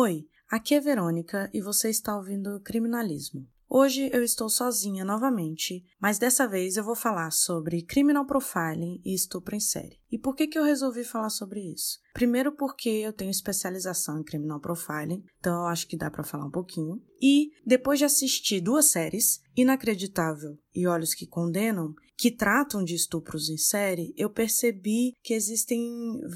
Oi, aqui é Verônica e você está ouvindo Criminalismo. Hoje eu estou sozinha novamente, mas dessa vez eu vou falar sobre criminal profiling e estupro em série. E por que, que eu resolvi falar sobre isso? Primeiro, porque eu tenho especialização em criminal profiling, então eu acho que dá para falar um pouquinho. E depois de assistir duas séries, Inacreditável e Olhos que Condenam, que tratam de estupros em série, eu percebi que existem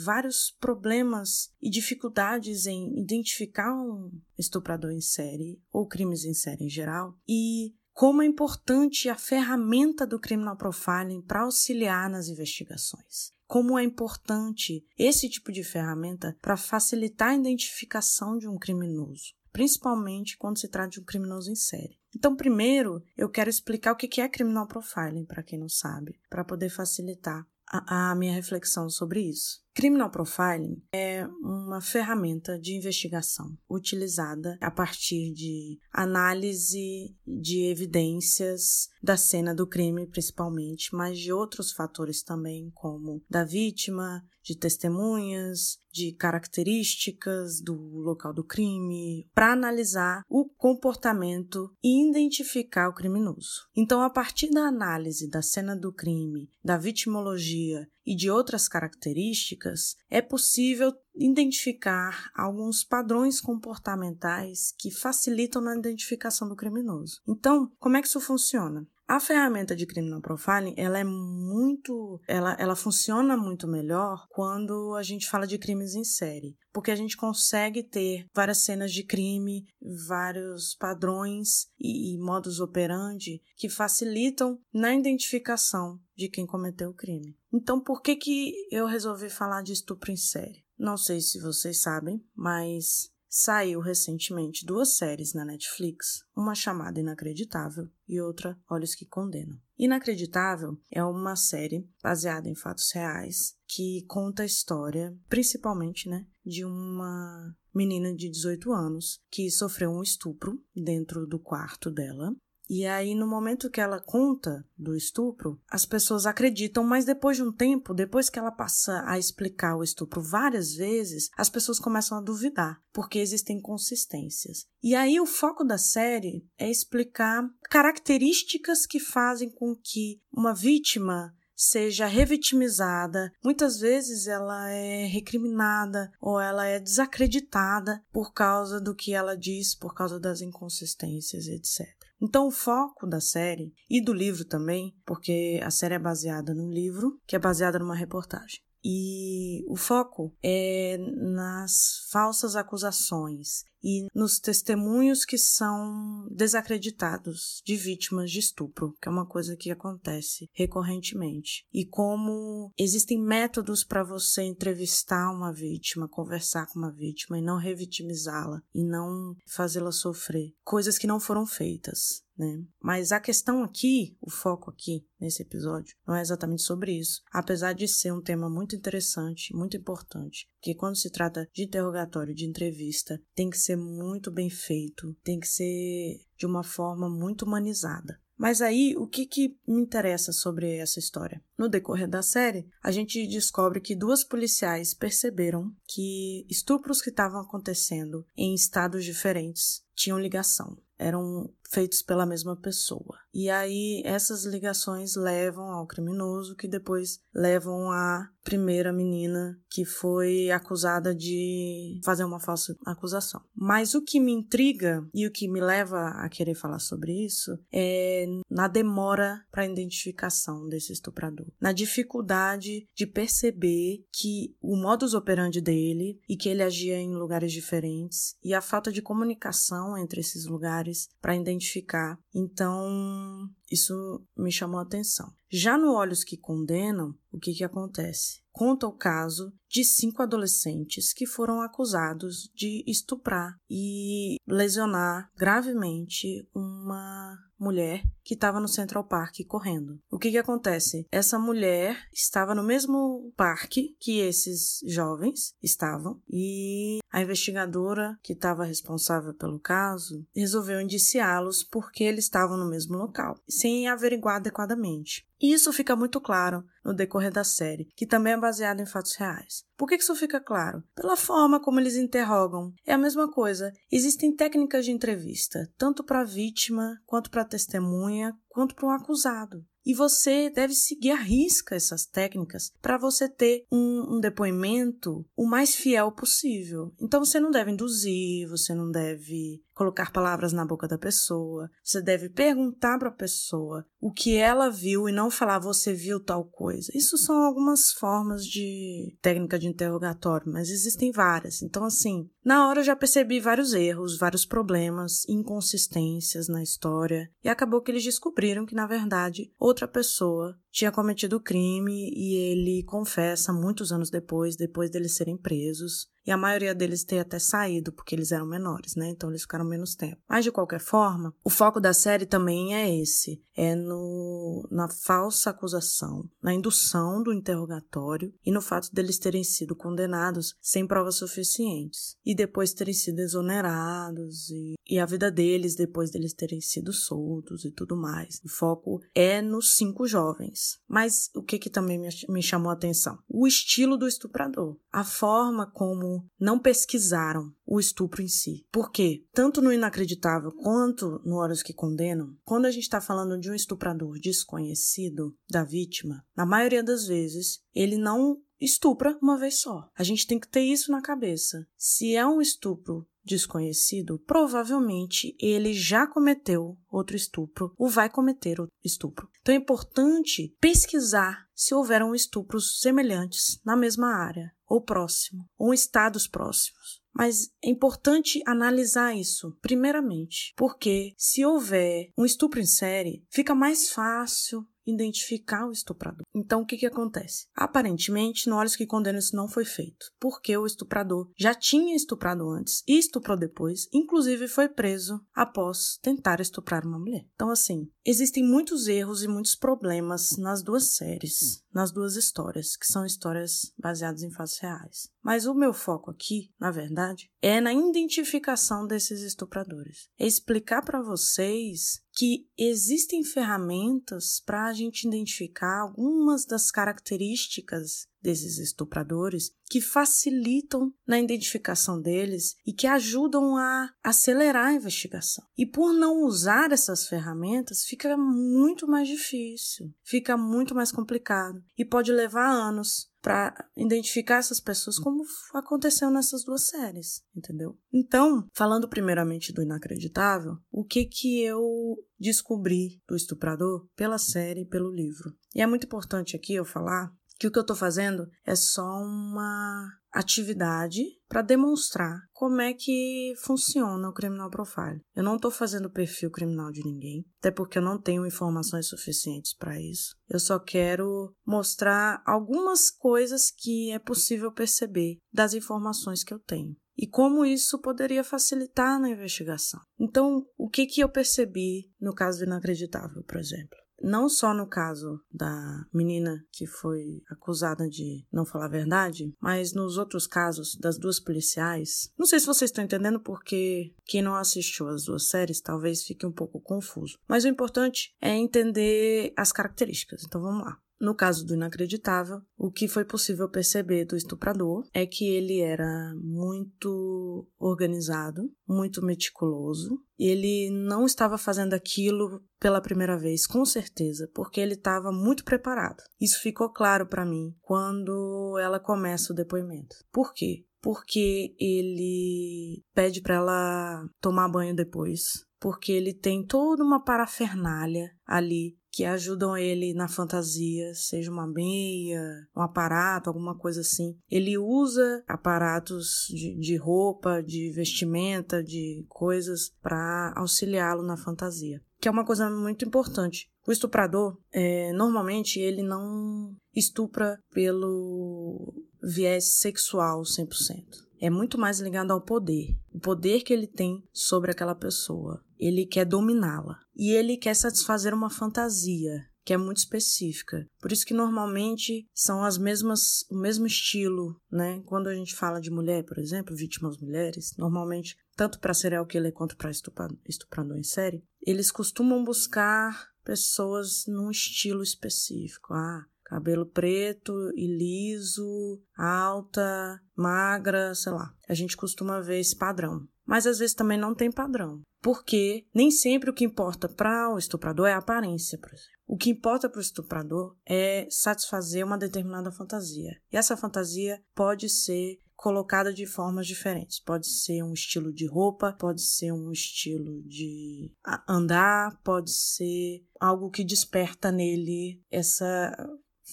vários problemas e dificuldades em identificar um estuprador em série ou crimes em série em geral e como é importante a ferramenta do criminal profiling para auxiliar nas investigações. Como é importante esse tipo de ferramenta para facilitar a identificação de um criminoso principalmente quando se trata de um criminoso em série. Então, primeiro, eu quero explicar o que é criminal profiling, para quem não sabe, para poder facilitar a, a minha reflexão sobre isso. Criminal profiling é uma ferramenta de investigação utilizada a partir de análise de evidências da cena do crime, principalmente, mas de outros fatores também, como da vítima, de testemunhas, de características do local do crime, para analisar o comportamento e identificar o criminoso. Então, a partir da análise da cena do crime, da vitimologia e de outras características, é possível identificar alguns padrões comportamentais que facilitam na identificação do criminoso. Então, como é que isso funciona? A ferramenta de criminal profiling, ela é muito, ela, ela funciona muito melhor quando a gente fala de crimes em série, porque a gente consegue ter várias cenas de crime, vários padrões e, e modus operandi que facilitam na identificação de quem cometeu o crime. Então, por que que eu resolvi falar de estupro em série? Não sei se vocês sabem, mas Saiu recentemente duas séries na Netflix, uma chamada Inacreditável e outra Olhos que Condenam. Inacreditável é uma série baseada em fatos reais que conta a história, principalmente, né, de uma menina de 18 anos que sofreu um estupro dentro do quarto dela e aí, no momento que ela conta do estupro, as pessoas acreditam, mas depois de um tempo, depois que ela passa a explicar o estupro várias vezes, as pessoas começam a duvidar, porque existem consistências. E aí, o foco da série é explicar características que fazem com que uma vítima seja revitimizada, muitas vezes ela é recriminada ou ela é desacreditada por causa do que ela diz, por causa das inconsistências, etc. Então, o foco da série e do livro também, porque a série é baseada num livro que é baseada numa reportagem. E o foco é nas falsas acusações e nos testemunhos que são desacreditados de vítimas de estupro, que é uma coisa que acontece recorrentemente. E como existem métodos para você entrevistar uma vítima, conversar com uma vítima e não revitimizá-la e não fazê-la sofrer, coisas que não foram feitas. Né? Mas a questão aqui, o foco aqui nesse episódio, não é exatamente sobre isso, apesar de ser um tema muito interessante, muito importante, que quando se trata de interrogatório, de entrevista, tem que ser muito bem feito, tem que ser de uma forma muito humanizada. Mas aí, o que, que me interessa sobre essa história? No decorrer da série, a gente descobre que duas policiais perceberam que estupros que estavam acontecendo em estados diferentes tinham ligação, eram feitos pela mesma pessoa. E aí essas ligações levam ao criminoso, que depois levam à primeira menina que foi acusada de fazer uma falsa acusação. Mas o que me intriga e o que me leva a querer falar sobre isso é na demora para a identificação desse estuprador, na dificuldade de perceber que o modus operandi dele e que ele agia em lugares diferentes e a falta de comunicação entre esses lugares para identificar. Então, isso me chamou a atenção. Já no Olhos que Condenam, o que, que acontece? Conta o caso de cinco adolescentes que foram acusados de estuprar e lesionar gravemente uma mulher que estava no Central Park correndo. O que que acontece? Essa mulher estava no mesmo parque que esses jovens estavam e a investigadora que estava responsável pelo caso resolveu indiciá-los porque eles estavam no mesmo local, sem averiguar adequadamente. E isso fica muito claro no decorrer da série, que também é baseado em fatos reais. Por que isso fica claro? Pela forma como eles interrogam. É a mesma coisa. Existem técnicas de entrevista, tanto para a vítima, quanto para a testemunha, quanto para o acusado. E você deve seguir à risca essas técnicas para você ter um, um, depoimento o mais fiel possível. Então você não deve induzir, você não deve colocar palavras na boca da pessoa. Você deve perguntar para a pessoa o que ela viu e não falar você viu tal coisa. Isso são algumas formas de técnica de interrogatório, mas existem várias. Então, assim, na hora eu já percebi vários erros, vários problemas, inconsistências na história, e acabou que eles descobriram que, na verdade, outra pessoa tinha cometido o crime e ele confessa muitos anos depois, depois deles serem presos. E a maioria deles ter até saído, porque eles eram menores, né? Então eles ficaram menos tempo. Mas de qualquer forma, o foco da série também é esse: é no, na falsa acusação, na indução do interrogatório e no fato deles terem sido condenados sem provas suficientes. E depois terem sido exonerados e, e a vida deles depois deles terem sido soltos e tudo mais. O foco é nos cinco jovens mas o que, que também me chamou a atenção? O estilo do estuprador. A forma como não pesquisaram o estupro em si. Por quê? Tanto no Inacreditável quanto no Horas que Condenam, quando a gente está falando de um estuprador desconhecido da vítima, na maioria das vezes, ele não estupra uma vez só. A gente tem que ter isso na cabeça. Se é um estupro desconhecido, provavelmente ele já cometeu outro estupro ou vai cometer outro estupro. Então é importante pesquisar se houveram estupros semelhantes na mesma área, ou próximo, ou estados próximos. Mas é importante analisar isso, primeiramente, porque se houver um estupro em série, fica mais fácil identificar o estuprador. Então, o que, que acontece? Aparentemente, no Olhos que Condenam isso não foi feito, porque o estuprador já tinha estuprado antes e estuprou depois, inclusive foi preso após tentar estuprar uma mulher. Então, assim, existem muitos erros e muitos problemas nas duas séries, nas duas histórias, que são histórias baseadas em fatos reais. Mas o meu foco aqui, na verdade, é na identificação desses estupradores. É explicar para vocês que existem ferramentas para a gente identificar algumas das características desses estupradores que facilitam na identificação deles e que ajudam a acelerar a investigação. E por não usar essas ferramentas, fica muito mais difícil, fica muito mais complicado e pode levar anos para identificar essas pessoas como aconteceu nessas duas séries, entendeu? Então, falando primeiramente do inacreditável, o que que eu descobri do estuprador pela série e pelo livro? E é muito importante aqui eu falar que o que eu estou fazendo é só uma atividade para demonstrar como é que funciona o criminal profile. Eu não estou fazendo perfil criminal de ninguém, até porque eu não tenho informações suficientes para isso. Eu só quero mostrar algumas coisas que é possível perceber das informações que eu tenho e como isso poderia facilitar na investigação. Então, o que, que eu percebi no caso do inacreditável, por exemplo? Não só no caso da menina que foi acusada de não falar a verdade, mas nos outros casos das duas policiais. Não sei se vocês estão entendendo porque quem não assistiu as duas séries talvez fique um pouco confuso. Mas o importante é entender as características. Então vamos lá. No caso do inacreditável, o que foi possível perceber do estuprador é que ele era muito organizado, muito meticuloso. Ele não estava fazendo aquilo pela primeira vez, com certeza, porque ele estava muito preparado. Isso ficou claro para mim quando ela começa o depoimento. Por quê? Porque ele pede para ela tomar banho depois, porque ele tem toda uma parafernália ali que ajudam ele na fantasia, seja uma meia, um aparato, alguma coisa assim. Ele usa aparatos de, de roupa, de vestimenta, de coisas para auxiliá-lo na fantasia, que é uma coisa muito importante. O estuprador, é, normalmente, ele não estupra pelo viés sexual 100% é muito mais ligado ao poder, o poder que ele tem sobre aquela pessoa. Ele quer dominá-la e ele quer satisfazer uma fantasia que é muito específica. Por isso que normalmente são as mesmas, o mesmo estilo, né? Quando a gente fala de mulher, por exemplo, vítimas mulheres, normalmente tanto para serial killer quanto para estuprador em série, eles costumam buscar pessoas num estilo específico. Ah, cabelo preto e liso, alta, magra, sei lá. A gente costuma ver esse padrão. Mas às vezes também não tem padrão. Porque nem sempre o que importa para o estuprador é a aparência, por exemplo. O que importa para o estuprador é satisfazer uma determinada fantasia. E essa fantasia pode ser colocada de formas diferentes. Pode ser um estilo de roupa, pode ser um estilo de andar, pode ser algo que desperta nele essa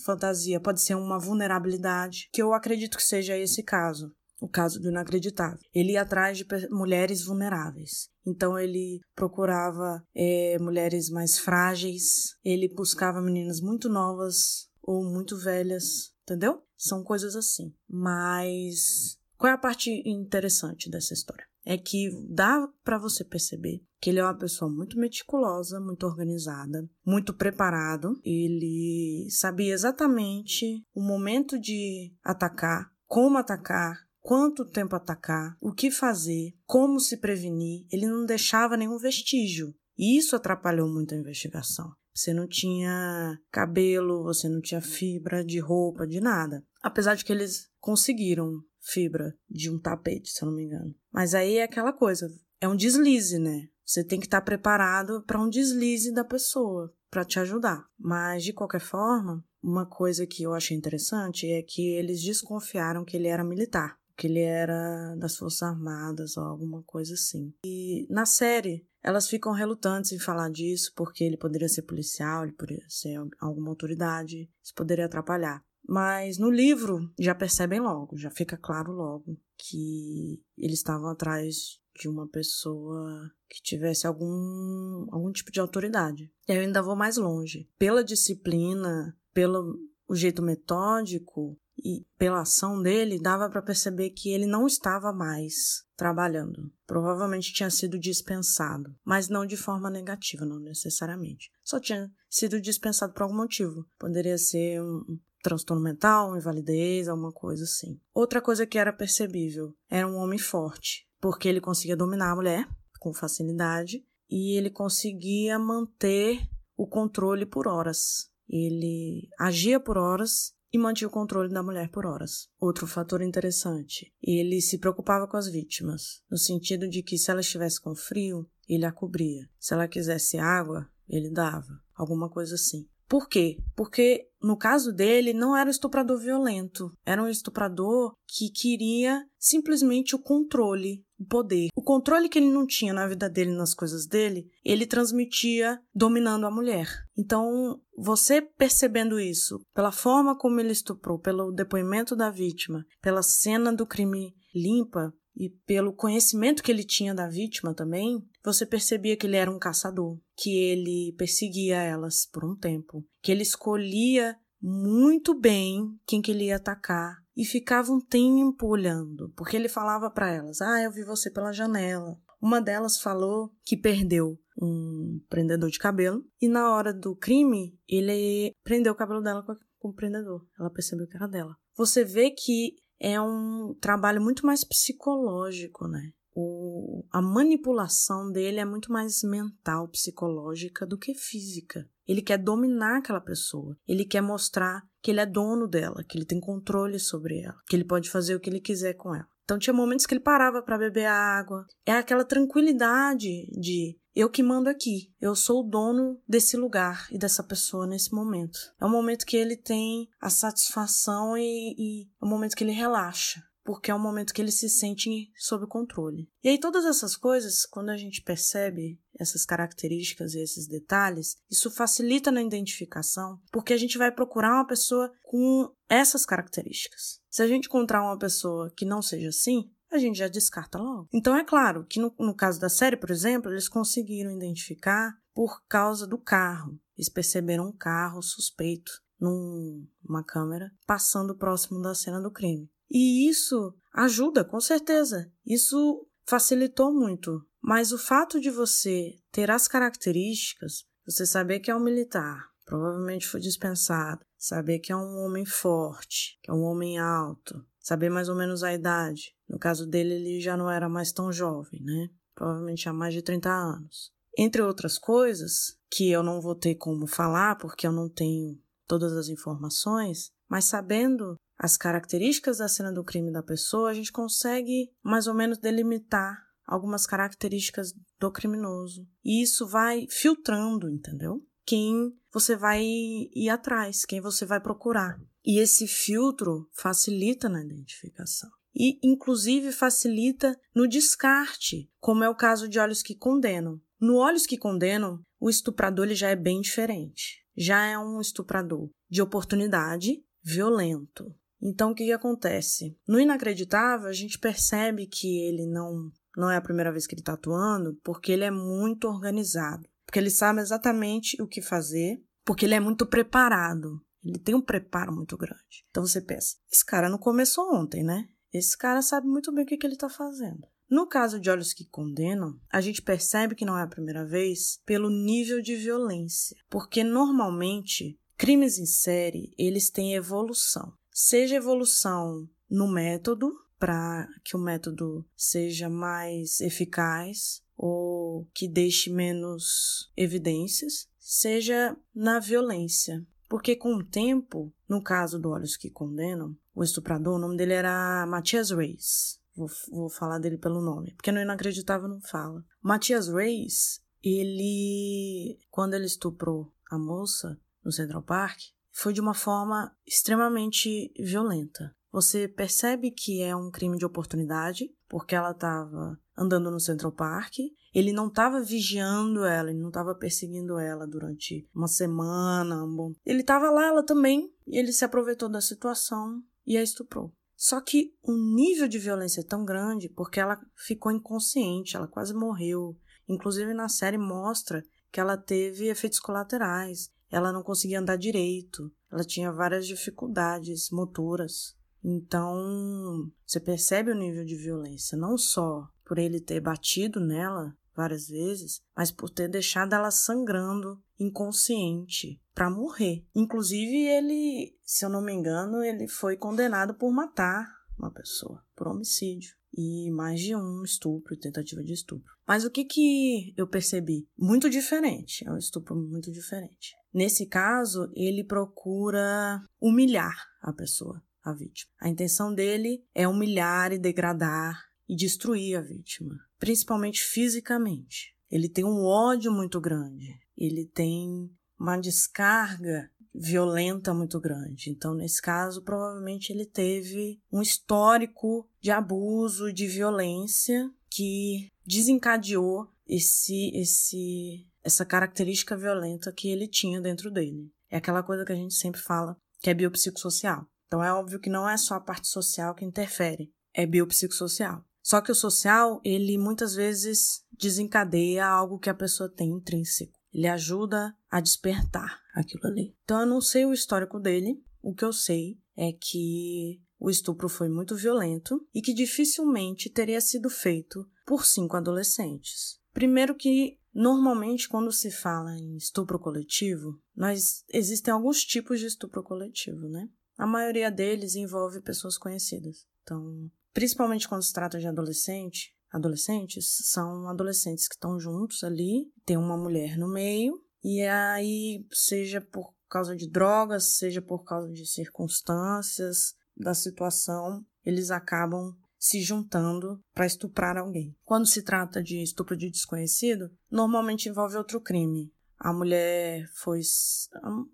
fantasia, pode ser uma vulnerabilidade, que eu acredito que seja esse caso o caso do inacreditável. Ele ia atrás de mulheres vulneráveis. Então ele procurava é, mulheres mais frágeis, ele buscava meninas muito novas ou muito velhas, entendeu? São coisas assim. Mas qual é a parte interessante dessa história? É que dá para você perceber que ele é uma pessoa muito meticulosa, muito organizada, muito preparado. Ele sabia exatamente o momento de atacar, como atacar, quanto tempo atacar, o que fazer, como se prevenir, ele não deixava nenhum vestígio. E isso atrapalhou muito a investigação. Você não tinha cabelo, você não tinha fibra de roupa, de nada. Apesar de que eles conseguiram fibra de um tapete, se eu não me engano. Mas aí é aquela coisa, é um deslize, né? Você tem que estar preparado para um deslize da pessoa para te ajudar. Mas de qualquer forma, uma coisa que eu achei interessante é que eles desconfiaram que ele era militar que ele era das Forças Armadas ou alguma coisa assim. E na série, elas ficam relutantes em falar disso porque ele poderia ser policial, ele poderia ser alguma autoridade, isso poderia atrapalhar. Mas no livro já percebem logo, já fica claro logo que eles estavam atrás de uma pessoa que tivesse algum, algum tipo de autoridade. E eu ainda vou mais longe. Pela disciplina, pelo o jeito metódico, e pela ação dele dava para perceber que ele não estava mais trabalhando. Provavelmente tinha sido dispensado, mas não de forma negativa, não necessariamente. Só tinha sido dispensado por algum motivo. Poderia ser um transtorno mental, invalidez, alguma coisa assim. Outra coisa que era percebível era um homem forte, porque ele conseguia dominar a mulher com facilidade e ele conseguia manter o controle por horas. Ele agia por horas e mantinha o controle da mulher por horas. Outro fator interessante, ele se preocupava com as vítimas, no sentido de que se ela estivesse com frio, ele a cobria. Se ela quisesse água, ele dava, alguma coisa assim. Por quê? Porque no caso dele não era um estuprador violento, era um estuprador que queria simplesmente o controle, o poder. O controle que ele não tinha na vida dele, nas coisas dele, ele transmitia dominando a mulher. Então, você percebendo isso, pela forma como ele estuprou, pelo depoimento da vítima, pela cena do crime limpa, e pelo conhecimento que ele tinha da vítima também, você percebia que ele era um caçador, que ele perseguia elas por um tempo, que ele escolhia muito bem quem que ele ia atacar e ficava um tempo olhando, porque ele falava para elas: "Ah, eu vi você pela janela". Uma delas falou que perdeu um prendedor de cabelo e na hora do crime ele prendeu o cabelo dela com o prendedor. Ela percebeu que era dela. Você vê que é um trabalho muito mais psicológico, né? O, a manipulação dele é muito mais mental, psicológica do que física. Ele quer dominar aquela pessoa. Ele quer mostrar que ele é dono dela, que ele tem controle sobre ela, que ele pode fazer o que ele quiser com ela. Então tinha momentos que ele parava para beber água. É aquela tranquilidade de eu que mando aqui. Eu sou o dono desse lugar e dessa pessoa nesse momento. É um momento que ele tem a satisfação e, e é um momento que ele relaxa porque é um momento que ele se sente sob controle. E aí todas essas coisas, quando a gente percebe essas características e esses detalhes, isso facilita na identificação, porque a gente vai procurar uma pessoa com essas características. Se a gente encontrar uma pessoa que não seja assim, a gente já descarta logo. Então é claro que no, no caso da série, por exemplo, eles conseguiram identificar por causa do carro. Eles perceberam um carro suspeito numa câmera passando próximo da cena do crime. E isso ajuda, com certeza. Isso facilitou muito. Mas o fato de você ter as características, você saber que é um militar, provavelmente foi dispensado, saber que é um homem forte, que é um homem alto, saber mais ou menos a idade. No caso dele, ele já não era mais tão jovem, né? Provavelmente há mais de 30 anos. Entre outras coisas, que eu não vou ter como falar porque eu não tenho todas as informações, mas sabendo as características da cena do crime da pessoa, a gente consegue mais ou menos delimitar algumas características do criminoso. E isso vai filtrando, entendeu? Quem você vai ir atrás, quem você vai procurar. E esse filtro facilita na identificação. E, inclusive, facilita no descarte, como é o caso de Olhos que Condenam. No Olhos que Condenam, o estuprador ele já é bem diferente. Já é um estuprador de oportunidade, violento. Então, o que, que acontece? No Inacreditável, a gente percebe que ele não, não é a primeira vez que ele está atuando, porque ele é muito organizado. Porque ele sabe exatamente o que fazer, porque ele é muito preparado. Ele tem um preparo muito grande. Então você pensa, esse cara não começou ontem, né? Esse cara sabe muito bem o que, que ele está fazendo. No caso de Olhos que Condenam, a gente percebe que não é a primeira vez pelo nível de violência, porque normalmente crimes em série eles têm evolução, seja evolução no método para que o método seja mais eficaz ou que deixe menos evidências, seja na violência. Porque com o tempo, no caso do Olhos que Condenam, o estuprador, o nome dele era Matias Reis. Vou, vou falar dele pelo nome, porque no Inacreditável não fala. Matias Reis, ele, quando ele estuprou a moça no Central Park, foi de uma forma extremamente violenta. Você percebe que é um crime de oportunidade, porque ela estava andando no Central Park. Ele não estava vigiando ela, ele não estava perseguindo ela durante uma semana. Um bom... Ele estava lá, ela também, e ele se aproveitou da situação e a estuprou. Só que o nível de violência é tão grande porque ela ficou inconsciente, ela quase morreu. Inclusive na série mostra que ela teve efeitos colaterais. Ela não conseguia andar direito, ela tinha várias dificuldades motoras. Então, você percebe o nível de violência, não só por ele ter batido nela várias vezes, mas por ter deixado ela sangrando, inconsciente, para morrer. Inclusive, ele, se eu não me engano, ele foi condenado por matar uma pessoa, por homicídio. E mais de um estupro, tentativa de estupro. Mas o que que eu percebi? Muito diferente, é um estupro muito diferente. Nesse caso, ele procura humilhar a pessoa a vítima. A intenção dele é humilhar e degradar e destruir a vítima, principalmente fisicamente. Ele tem um ódio muito grande, ele tem uma descarga violenta muito grande. Então, nesse caso, provavelmente ele teve um histórico de abuso, de violência que desencadeou esse esse essa característica violenta que ele tinha dentro dele. É aquela coisa que a gente sempre fala, que é biopsicossocial. Então é óbvio que não é só a parte social que interfere, é biopsicossocial. Só que o social, ele muitas vezes desencadeia algo que a pessoa tem intrínseco. Ele ajuda a despertar aquilo ali. Então eu não sei o histórico dele, o que eu sei é que o estupro foi muito violento e que dificilmente teria sido feito por cinco adolescentes. Primeiro que normalmente quando se fala em estupro coletivo, nós existem alguns tipos de estupro coletivo, né? A maioria deles envolve pessoas conhecidas. Então, principalmente quando se trata de adolescente, adolescentes são adolescentes que estão juntos ali, tem uma mulher no meio, e aí, seja por causa de drogas, seja por causa de circunstâncias da situação, eles acabam se juntando para estuprar alguém. Quando se trata de estupro de desconhecido, normalmente envolve outro crime. A mulher foi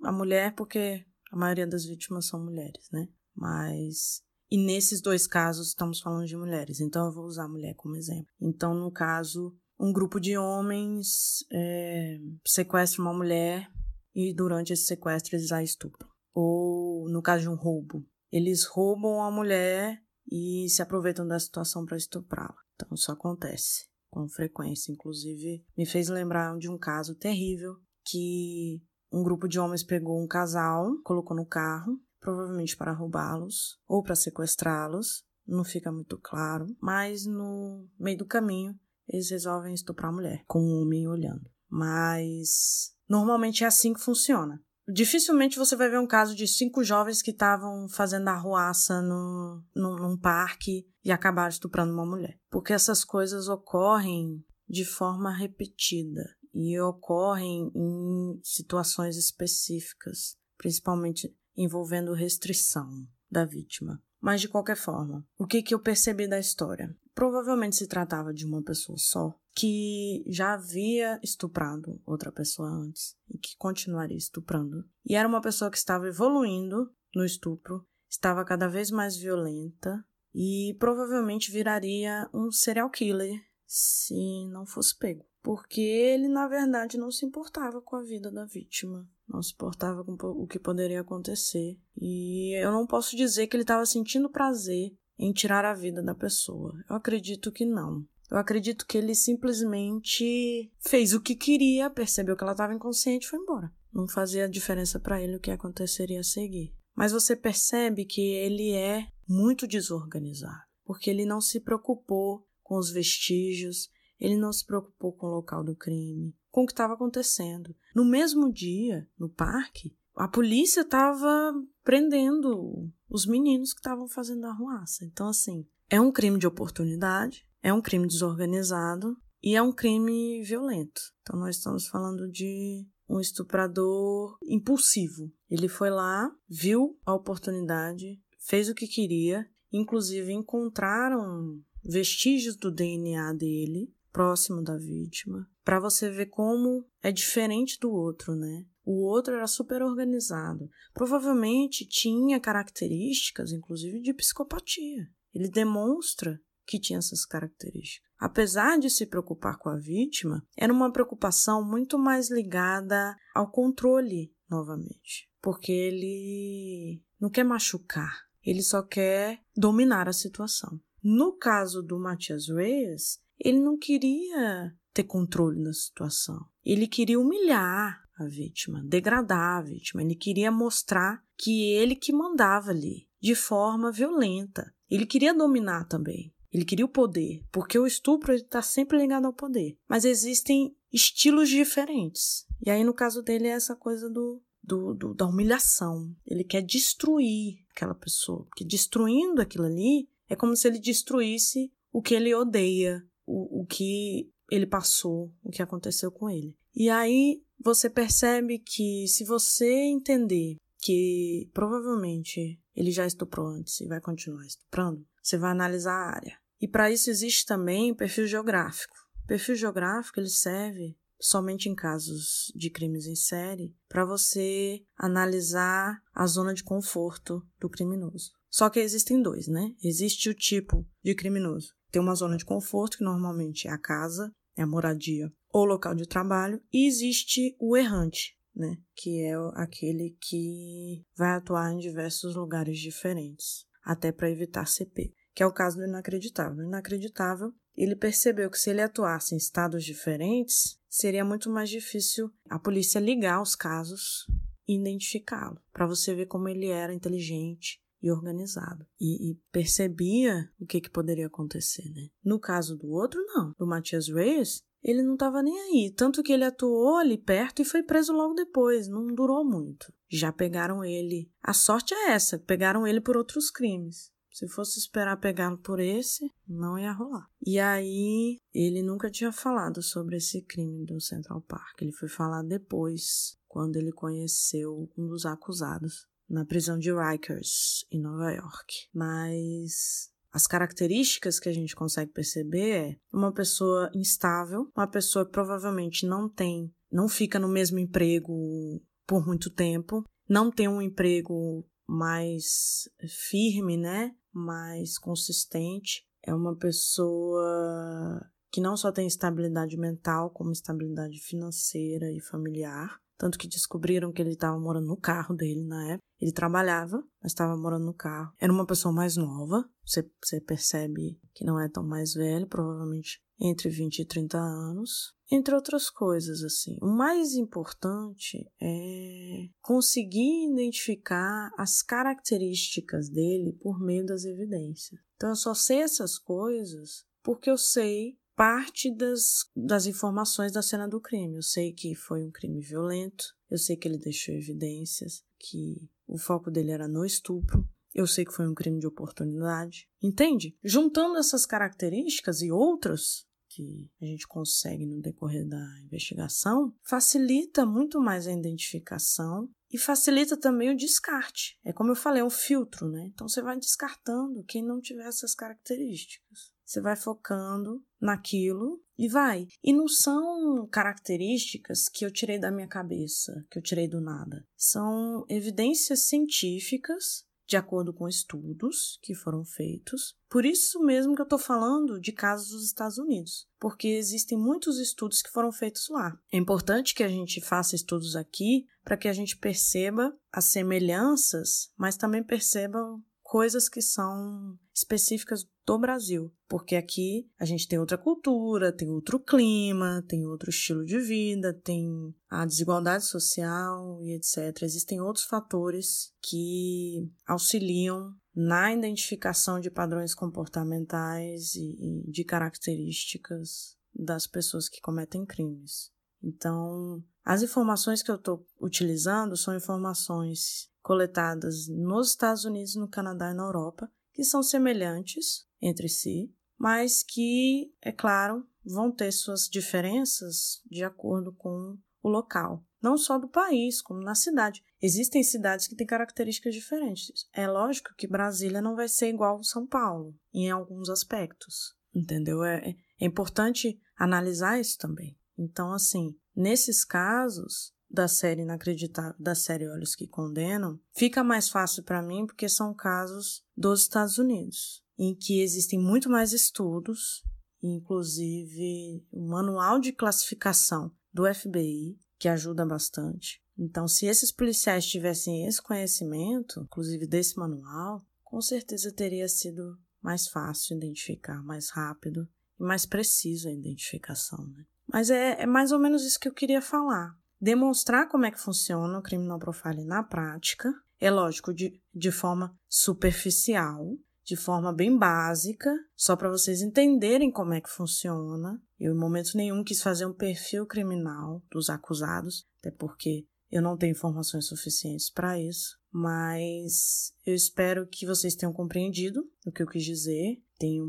a mulher porque a maioria das vítimas são mulheres, né? Mas. E nesses dois casos estamos falando de mulheres, então eu vou usar a mulher como exemplo. Então, no caso, um grupo de homens é, sequestra uma mulher e durante esse sequestro eles a estupram. Ou no caso de um roubo, eles roubam a mulher e se aproveitam da situação para estuprá-la. Então isso acontece com frequência. Inclusive, me fez lembrar de um caso terrível que um grupo de homens pegou um casal, colocou no carro, provavelmente para roubá-los ou para sequestrá-los, não fica muito claro, mas no meio do caminho eles resolvem estuprar a mulher, com um homem olhando. Mas normalmente é assim que funciona. Dificilmente você vai ver um caso de cinco jovens que estavam fazendo arruaça no, no, num parque e acabaram estuprando uma mulher. Porque essas coisas ocorrem de forma repetida. e ocorrem em situações específicas, principalmente envolvendo restrição da vítima. Mas de qualquer forma, o que, que eu percebi da história? Provavelmente se tratava de uma pessoa só que já havia estuprado outra pessoa antes e que continuaria estuprando. E era uma pessoa que estava evoluindo no estupro, estava cada vez mais violenta e provavelmente viraria um serial killer se não fosse pego. Porque ele, na verdade, não se importava com a vida da vítima, não se importava com o que poderia acontecer. E eu não posso dizer que ele estava sentindo prazer em tirar a vida da pessoa. Eu acredito que não. Eu acredito que ele simplesmente fez o que queria, percebeu que ela estava inconsciente e foi embora. Não fazia diferença para ele o que aconteceria a seguir. Mas você percebe que ele é muito desorganizado, porque ele não se preocupou com os vestígios, ele não se preocupou com o local do crime, com o que estava acontecendo. No mesmo dia, no parque, a polícia estava prendendo os meninos que estavam fazendo a arruaça. Então, assim, é um crime de oportunidade, é um crime desorganizado e é um crime violento. Então, nós estamos falando de um estuprador impulsivo. Ele foi lá, viu a oportunidade, fez o que queria, inclusive encontraram vestígios do DNA dele próximo da vítima, para você ver como é diferente do outro, né? O outro era super organizado. Provavelmente tinha características, inclusive, de psicopatia. Ele demonstra que tinha essas características. Apesar de se preocupar com a vítima, era uma preocupação muito mais ligada ao controle, novamente. Porque ele não quer machucar, ele só quer dominar a situação. No caso do Matias Reyes, ele não queria ter controle da situação. Ele queria humilhar a vítima, degradar a vítima. Ele queria mostrar que ele que mandava ali, de forma violenta. Ele queria dominar também. Ele queria o poder, porque o estupro está sempre ligado ao poder. Mas existem estilos diferentes. E aí, no caso dele, é essa coisa do, do, do, da humilhação. Ele quer destruir aquela pessoa. Porque destruindo aquilo ali é como se ele destruísse o que ele odeia, o, o que ele passou, o que aconteceu com ele. E aí você percebe que se você entender que provavelmente ele já estuprou antes e vai continuar estuprando, você vai analisar a área. E para isso existe também perfil geográfico. O perfil geográfico ele serve somente em casos de crimes em série para você analisar a zona de conforto do criminoso. Só que existem dois, né? Existe o tipo de criminoso. Tem uma zona de conforto, que normalmente é a casa, é a moradia ou local de trabalho, e existe o errante, né? Que é aquele que vai atuar em diversos lugares diferentes, até para evitar CP que é o caso do inacreditável. No inacreditável, ele percebeu que se ele atuasse em estados diferentes, seria muito mais difícil a polícia ligar os casos e identificá-lo, para você ver como ele era inteligente e organizado e, e percebia o que, que poderia acontecer, né? No caso do outro, não. Do Matias Reyes, ele não estava nem aí, tanto que ele atuou ali perto e foi preso logo depois, não durou muito. Já pegaram ele. A sorte é essa, pegaram ele por outros crimes. Se fosse esperar pegá-lo por esse, não ia rolar. E aí, ele nunca tinha falado sobre esse crime do Central Park. Ele foi falar depois, quando ele conheceu um dos acusados na prisão de Rikers, em Nova York. Mas as características que a gente consegue perceber é uma pessoa instável, uma pessoa que provavelmente não tem, não fica no mesmo emprego por muito tempo, não tem um emprego mais firme, né? mais consistente. É uma pessoa que não só tem estabilidade mental, como estabilidade financeira e familiar. Tanto que descobriram que ele estava morando no carro dele na época. Ele trabalhava, mas estava morando no carro. Era uma pessoa mais nova. Você, você percebe que não é tão mais velho, provavelmente entre 20 e 30 anos entre outras coisas, assim. O mais importante é conseguir identificar as características dele por meio das evidências. Então, eu só sei essas coisas porque eu sei parte das, das informações da cena do crime. Eu sei que foi um crime violento, eu sei que ele deixou evidências, que o foco dele era no estupro, eu sei que foi um crime de oportunidade. Entende? Juntando essas características e outras, que a gente consegue no decorrer da investigação, facilita muito mais a identificação e facilita também o descarte. É como eu falei, é um filtro, né? Então você vai descartando quem não tiver essas características. Você vai focando naquilo e vai. E não são características que eu tirei da minha cabeça, que eu tirei do nada. São evidências científicas de acordo com estudos que foram feitos. Por isso mesmo que eu estou falando de casos dos Estados Unidos, porque existem muitos estudos que foram feitos lá. É importante que a gente faça estudos aqui para que a gente perceba as semelhanças, mas também perceba coisas que são específicas do Brasil, porque aqui a gente tem outra cultura, tem outro clima, tem outro estilo de vida, tem a desigualdade social e etc. Existem outros fatores que auxiliam na identificação de padrões comportamentais e, de características das pessoas que cometem crimes. Então, as informações que eu estou utilizando são informações coletadas nos Estados Unidos, no Canadá e na Europa, que são semelhantes entre si, mas que, é claro, vão ter suas diferenças de acordo com o local. Não só do país, como na cidade. Existem cidades que têm características diferentes. É lógico que Brasília não vai ser igual São Paulo, em alguns aspectos. Entendeu? É, é importante analisar isso também. Então, assim, nesses casos, da série Inacreditável, da série Olhos que Condenam, fica mais fácil para mim porque são casos dos Estados Unidos, em que existem muito mais estudos, inclusive o manual de classificação do FBI, que ajuda bastante. Então, se esses policiais tivessem esse conhecimento, inclusive desse manual, com certeza teria sido mais fácil identificar, mais rápido e mais preciso a identificação. Né? Mas é, é mais ou menos isso que eu queria falar demonstrar como é que funciona o criminal profiling na prática, é lógico, de, de forma superficial, de forma bem básica, só para vocês entenderem como é que funciona. Eu, em momento nenhum, quis fazer um perfil criminal dos acusados, até porque eu não tenho informações suficientes para isso. Mas eu espero que vocês tenham compreendido o que eu quis dizer, tenham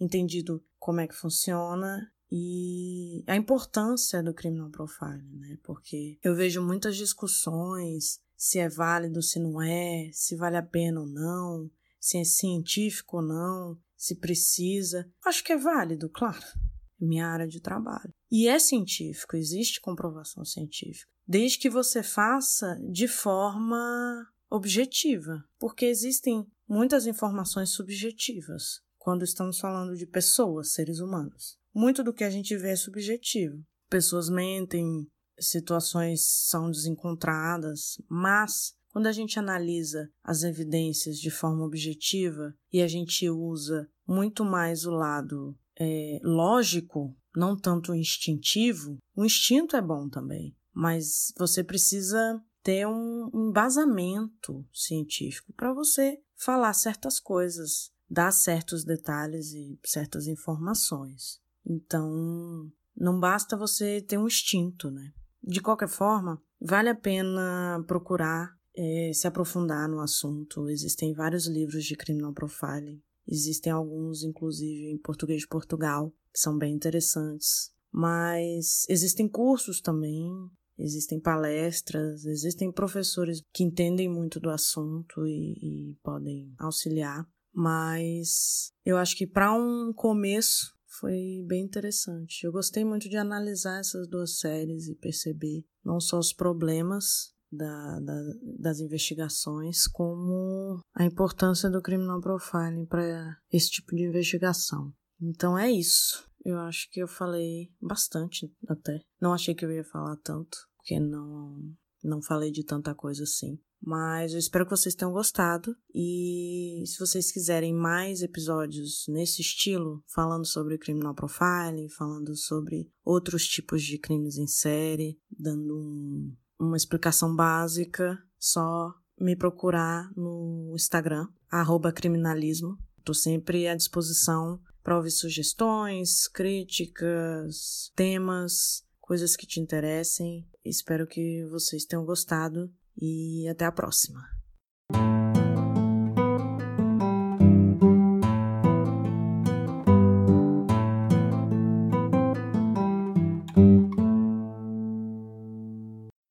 entendido como é que funciona e a importância do criminal profiling, né? Porque eu vejo muitas discussões se é válido, se não é, se vale a pena ou não, se é científico ou não, se precisa. Acho que é válido, claro. É minha área de trabalho. E é científico, existe comprovação científica, desde que você faça de forma objetiva, porque existem muitas informações subjetivas quando estamos falando de pessoas, seres humanos muito do que a gente vê é subjetivo. Pessoas mentem, situações são desencontradas, mas quando a gente analisa as evidências de forma objetiva e a gente usa muito mais o lado é, lógico, não tanto instintivo, o instinto é bom também, mas você precisa ter um embasamento científico para você falar certas coisas, dar certos detalhes e certas informações. Então, não basta você ter um instinto, né? De qualquer forma, vale a pena procurar é, se aprofundar no assunto. Existem vários livros de criminal profiling. Existem alguns, inclusive, em português de Portugal, que são bem interessantes. Mas existem cursos também, existem palestras, existem professores que entendem muito do assunto e, e podem auxiliar. Mas eu acho que para um começo foi bem interessante. Eu gostei muito de analisar essas duas séries e perceber não só os problemas da, da, das investigações, como a importância do criminal profiling para esse tipo de investigação. Então é isso. Eu acho que eu falei bastante até. Não achei que eu ia falar tanto, porque não, não falei de tanta coisa assim. Mas eu espero que vocês tenham gostado. E se vocês quiserem mais episódios nesse estilo, falando sobre criminal profiling, falando sobre outros tipos de crimes em série, dando um, uma explicação básica, só me procurar no Instagram, criminalismo. Estou sempre à disposição para ouvir sugestões, críticas, temas, coisas que te interessem. Espero que vocês tenham gostado e até a próxima.